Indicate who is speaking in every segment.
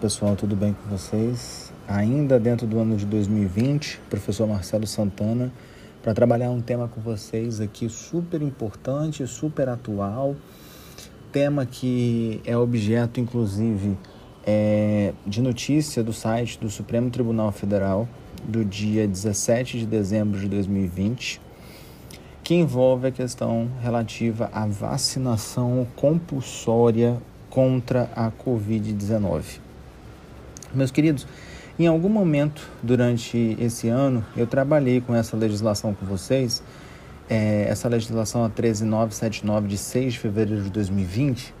Speaker 1: Pessoal, tudo bem com vocês? Ainda dentro do ano de 2020, professor Marcelo Santana, para trabalhar um tema com vocês aqui super importante, super atual, tema que é objeto inclusive é, de notícia do site do Supremo Tribunal Federal do dia 17 de dezembro de 2020, que envolve a questão relativa à vacinação compulsória contra a Covid-19. Meus queridos, em algum momento durante esse ano eu trabalhei com essa legislação com vocês, é, essa legislação a 13979 de 6 de fevereiro de 2020.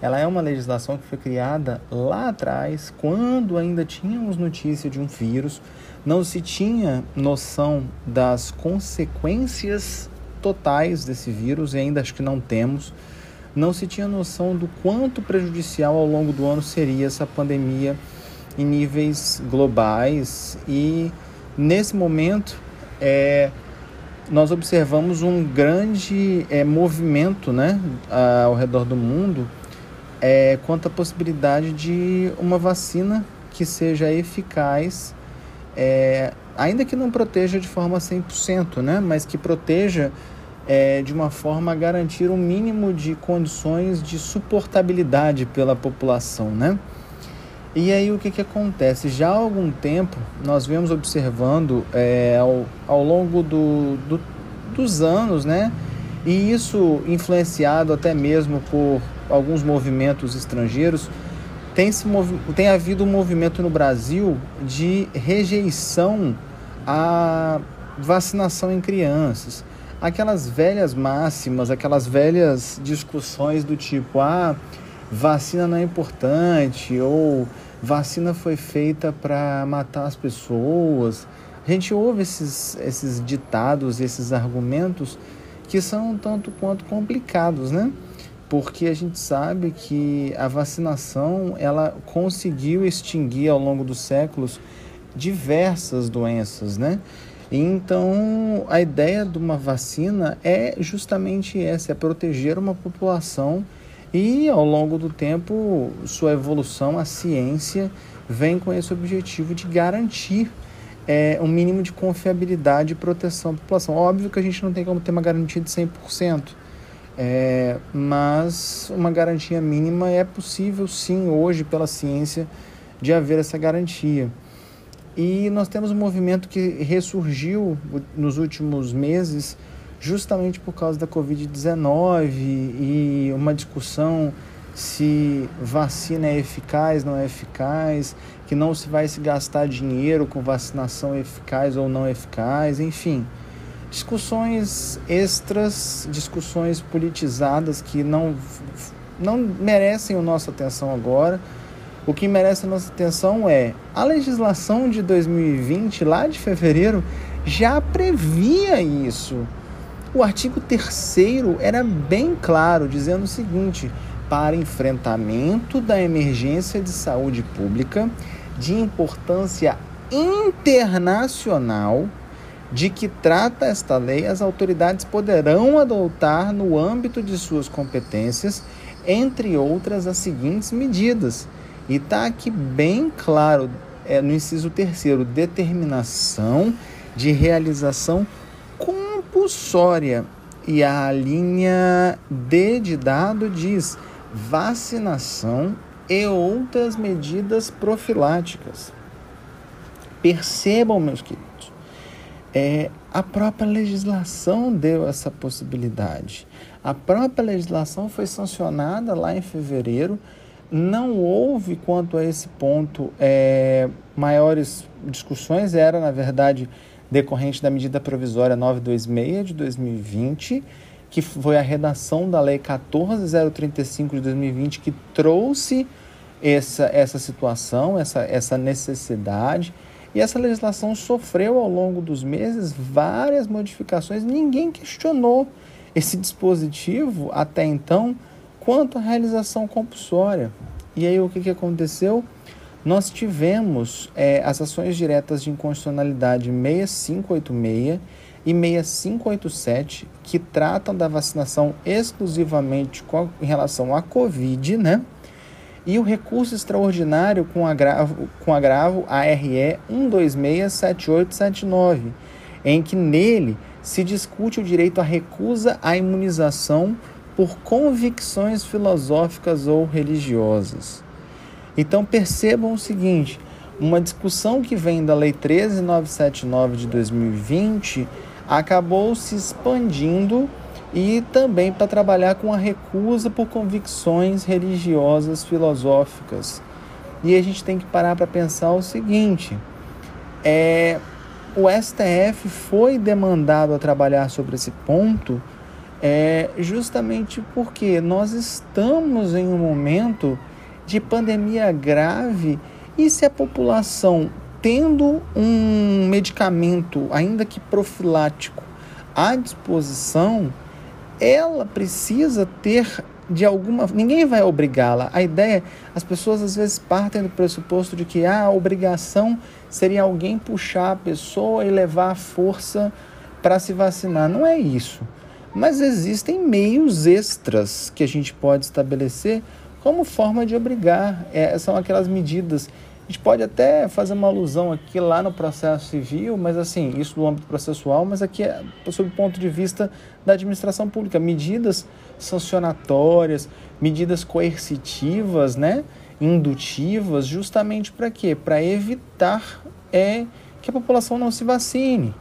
Speaker 1: Ela é uma legislação que foi criada lá atrás, quando ainda tínhamos notícia de um vírus, não se tinha noção das consequências totais desse vírus, e ainda acho que não temos não se tinha noção do quanto prejudicial ao longo do ano seria essa pandemia em níveis globais e nesse momento é, nós observamos um grande é, movimento né, ao redor do mundo é, quanto à possibilidade de uma vacina que seja eficaz, é, ainda que não proteja de forma 100%, né, mas que proteja é, de uma forma a garantir um mínimo de condições de suportabilidade pela população, né? E aí o que, que acontece? Já há algum tempo nós vemos observando é, ao, ao longo do, do, dos anos, né? E isso influenciado até mesmo por alguns movimentos estrangeiros, tem, se tem havido um movimento no Brasil de rejeição à vacinação em crianças aquelas velhas máximas, aquelas velhas discussões do tipo, ah, vacina não é importante, ou vacina foi feita para matar as pessoas. A gente ouve esses, esses ditados, esses argumentos que são tanto quanto complicados, né? Porque a gente sabe que a vacinação ela conseguiu extinguir ao longo dos séculos diversas doenças, né? Então, a ideia de uma vacina é justamente essa: é proteger uma população e, ao longo do tempo, sua evolução, a ciência vem com esse objetivo de garantir é, um mínimo de confiabilidade e proteção à população. Óbvio que a gente não tem como ter uma garantia de 100%, é, mas uma garantia mínima é possível sim, hoje, pela ciência, de haver essa garantia. E nós temos um movimento que ressurgiu nos últimos meses, justamente por causa da Covid-19 e uma discussão se vacina é eficaz, não é eficaz, que não se vai se gastar dinheiro com vacinação eficaz ou não eficaz, enfim. Discussões extras, discussões politizadas que não, não merecem a nossa atenção agora o que merece a nossa atenção é a legislação de 2020, lá de fevereiro, já previa isso. O artigo 3 era bem claro, dizendo o seguinte: para enfrentamento da emergência de saúde pública de importância internacional de que trata esta lei, as autoridades poderão adotar no âmbito de suas competências, entre outras, as seguintes medidas. E está aqui bem claro, é, no inciso terceiro, determinação de realização compulsória. E a linha D de dado diz vacinação e outras medidas profiláticas. Percebam, meus queridos, é, a própria legislação deu essa possibilidade. A própria legislação foi sancionada lá em fevereiro não houve quanto a esse ponto é, maiores discussões, era na verdade decorrente da medida provisória 926 de 2020, que foi a redação da Lei 14035 de 2020 que trouxe essa, essa situação, essa, essa necessidade. E essa legislação sofreu ao longo dos meses várias modificações, ninguém questionou esse dispositivo até então quanto à realização compulsória. E aí o que, que aconteceu? Nós tivemos é, as ações diretas de inconstitucionalidade 6586 e 6587, que tratam da vacinação exclusivamente com, em relação à Covid, né? e o recurso extraordinário com agravo, com agravo ARE 1267879, em que nele se discute o direito à recusa à imunização por convicções filosóficas ou religiosas. Então percebam o seguinte: uma discussão que vem da Lei 13979 de 2020 acabou se expandindo e também para trabalhar com a recusa por convicções religiosas, filosóficas. E a gente tem que parar para pensar o seguinte: é, o STF foi demandado a trabalhar sobre esse ponto é, justamente porque nós estamos em um momento de pandemia grave e se a população tendo um medicamento, ainda que profilático, à disposição, ela precisa ter de alguma. Ninguém vai obrigá-la. A ideia, as pessoas às vezes partem do pressuposto de que ah, a obrigação seria alguém puxar a pessoa e levar a força para se vacinar. Não é isso. Mas existem meios extras que a gente pode estabelecer como forma de obrigar. É, são aquelas medidas a gente pode até fazer uma alusão aqui lá no processo civil, mas assim, isso do âmbito processual, mas aqui é sob o ponto de vista da administração pública, medidas sancionatórias, medidas coercitivas, né, indutivas, justamente para quê? Para evitar é que a população não se vacine.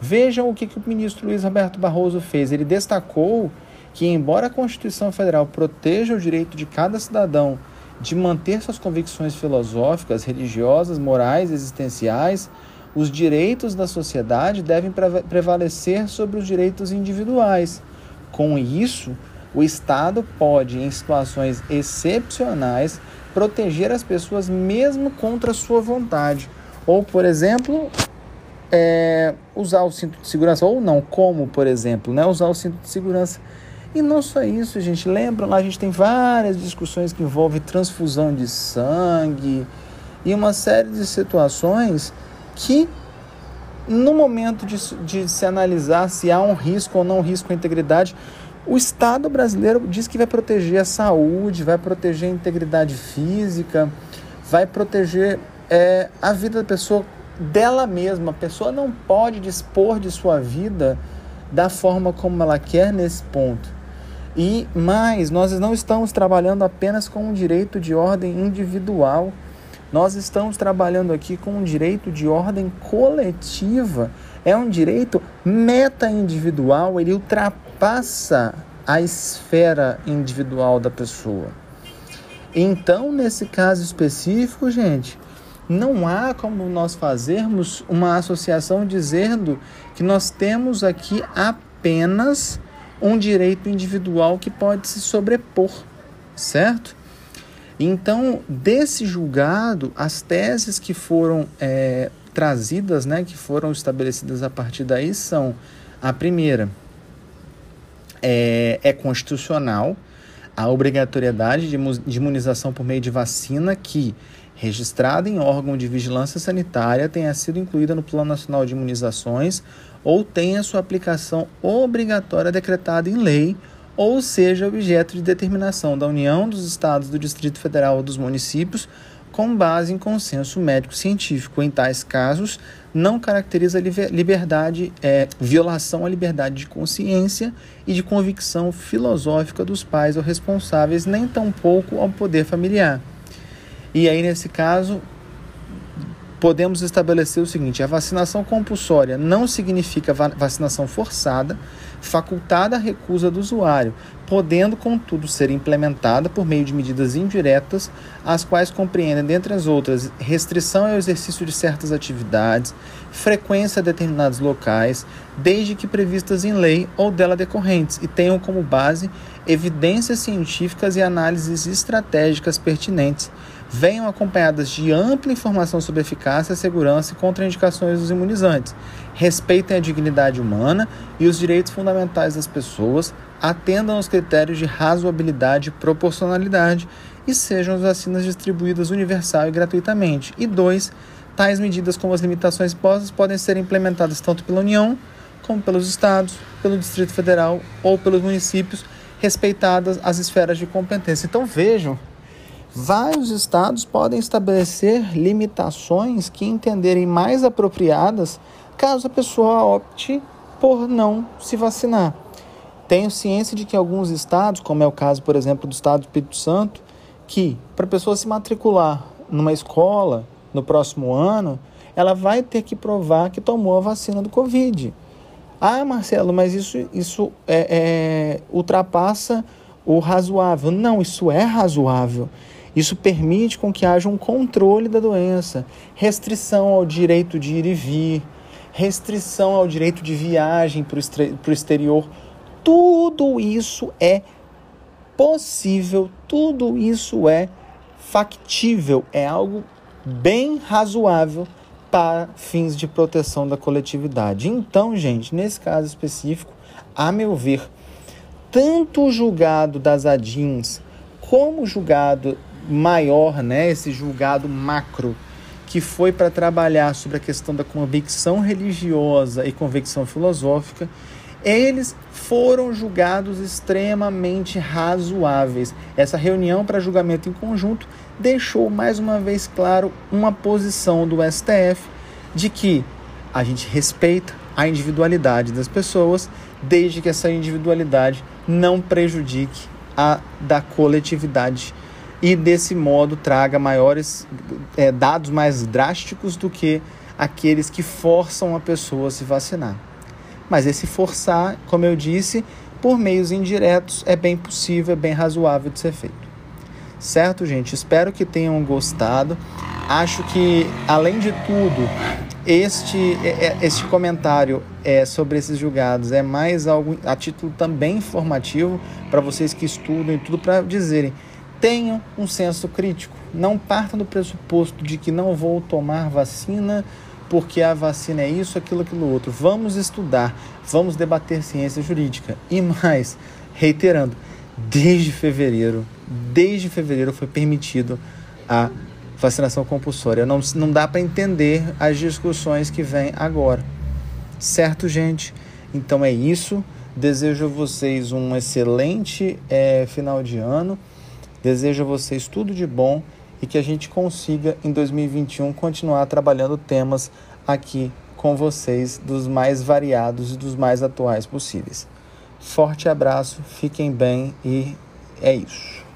Speaker 1: Vejam o que, que o ministro Luiz Roberto Barroso fez. Ele destacou que, embora a Constituição Federal proteja o direito de cada cidadão de manter suas convicções filosóficas, religiosas, morais, existenciais, os direitos da sociedade devem prevalecer sobre os direitos individuais. Com isso, o Estado pode, em situações excepcionais, proteger as pessoas mesmo contra sua vontade. Ou, por exemplo, é, usar o cinto de segurança, ou não, como, por exemplo, né, usar o cinto de segurança e não só isso, gente. Lembram lá, a gente tem várias discussões que envolvem transfusão de sangue e uma série de situações que, no momento de, de se analisar se há um risco ou não risco à integridade, o Estado brasileiro diz que vai proteger a saúde, vai proteger a integridade física, vai proteger é, a vida da pessoa dela mesma. A pessoa não pode dispor de sua vida da forma como ela quer nesse ponto. E mais, nós não estamos trabalhando apenas com um direito de ordem individual, nós estamos trabalhando aqui com um direito de ordem coletiva. É um direito meta-individual, ele ultrapassa a esfera individual da pessoa. Então, nesse caso específico, gente, não há como nós fazermos uma associação dizendo que nós temos aqui apenas um direito individual que pode se sobrepor, certo? Então, desse julgado, as teses que foram é, trazidas, né, que foram estabelecidas a partir daí são: a primeira é, é constitucional a obrigatoriedade de imunização por meio de vacina que, registrada em órgão de vigilância sanitária, tenha sido incluída no Plano Nacional de Imunizações ou tenha sua aplicação obrigatória decretada em lei ou seja objeto de determinação da União, dos Estados, do Distrito Federal ou dos municípios, com base em consenso médico-científico. Em tais casos, não caracteriza liberdade, é, violação à liberdade de consciência e de convicção filosófica dos pais ou responsáveis, nem tampouco ao poder familiar. E aí, nesse caso, podemos estabelecer o seguinte: a vacinação compulsória não significa vacinação forçada, facultada a recusa do usuário, podendo, contudo, ser implementada por meio de medidas indiretas, as quais compreendem, dentre as outras, restrição ao exercício de certas atividades, frequência a determinados locais, desde que previstas em lei ou dela decorrentes, e tenham como base evidências científicas e análises estratégicas pertinentes venham acompanhadas de ampla informação sobre eficácia, segurança e contraindicações dos imunizantes, respeitem a dignidade humana e os direitos fundamentais das pessoas, atendam aos critérios de razoabilidade e proporcionalidade e sejam as vacinas distribuídas universal e gratuitamente. E dois, tais medidas como as limitações postas podem ser implementadas tanto pela União como pelos estados, pelo Distrito Federal ou pelos municípios, respeitadas as esferas de competência. Então vejam vários estados podem estabelecer limitações que entenderem mais apropriadas caso a pessoa opte por não se vacinar. Tenho ciência de que alguns estados, como é o caso, por exemplo, do estado do Espírito Santo, que para a pessoa se matricular numa escola no próximo ano, ela vai ter que provar que tomou a vacina do Covid. Ah, Marcelo, mas isso, isso é, é, ultrapassa o razoável. Não, isso é razoável. Isso permite com que haja um controle da doença, restrição ao direito de ir e vir, restrição ao direito de viagem para o exterior. Tudo isso é possível, tudo isso é factível, é algo bem razoável para fins de proteção da coletividade. Então, gente, nesse caso específico, a meu ver, tanto o julgado das ADINs como o julgado maior, né, esse julgado macro, que foi para trabalhar sobre a questão da convicção religiosa e convicção filosófica, eles foram julgados extremamente razoáveis. Essa reunião para julgamento em conjunto deixou mais uma vez claro uma posição do STF de que a gente respeita a individualidade das pessoas, desde que essa individualidade não prejudique a da coletividade e desse modo traga maiores é, dados mais drásticos do que aqueles que forçam a pessoa a se vacinar. Mas esse forçar, como eu disse, por meios indiretos é bem possível, é bem razoável de ser feito. Certo, gente? Espero que tenham gostado. Acho que, além de tudo, este, é, é, este comentário é, sobre esses julgados é mais algo a título também informativo para vocês que estudam e tudo para dizerem tenham um senso crítico. Não partam do pressuposto de que não vou tomar vacina porque a vacina é isso, aquilo, aquilo outro. Vamos estudar, vamos debater ciência jurídica. E mais, reiterando, desde fevereiro, desde fevereiro foi permitido a vacinação compulsória. Não, não dá para entender as discussões que vêm agora. Certo, gente? Então é isso. Desejo a vocês um excelente é, final de ano. Desejo a vocês tudo de bom e que a gente consiga em 2021 continuar trabalhando temas aqui com vocês dos mais variados e dos mais atuais possíveis. Forte abraço, fiquem bem e é isso.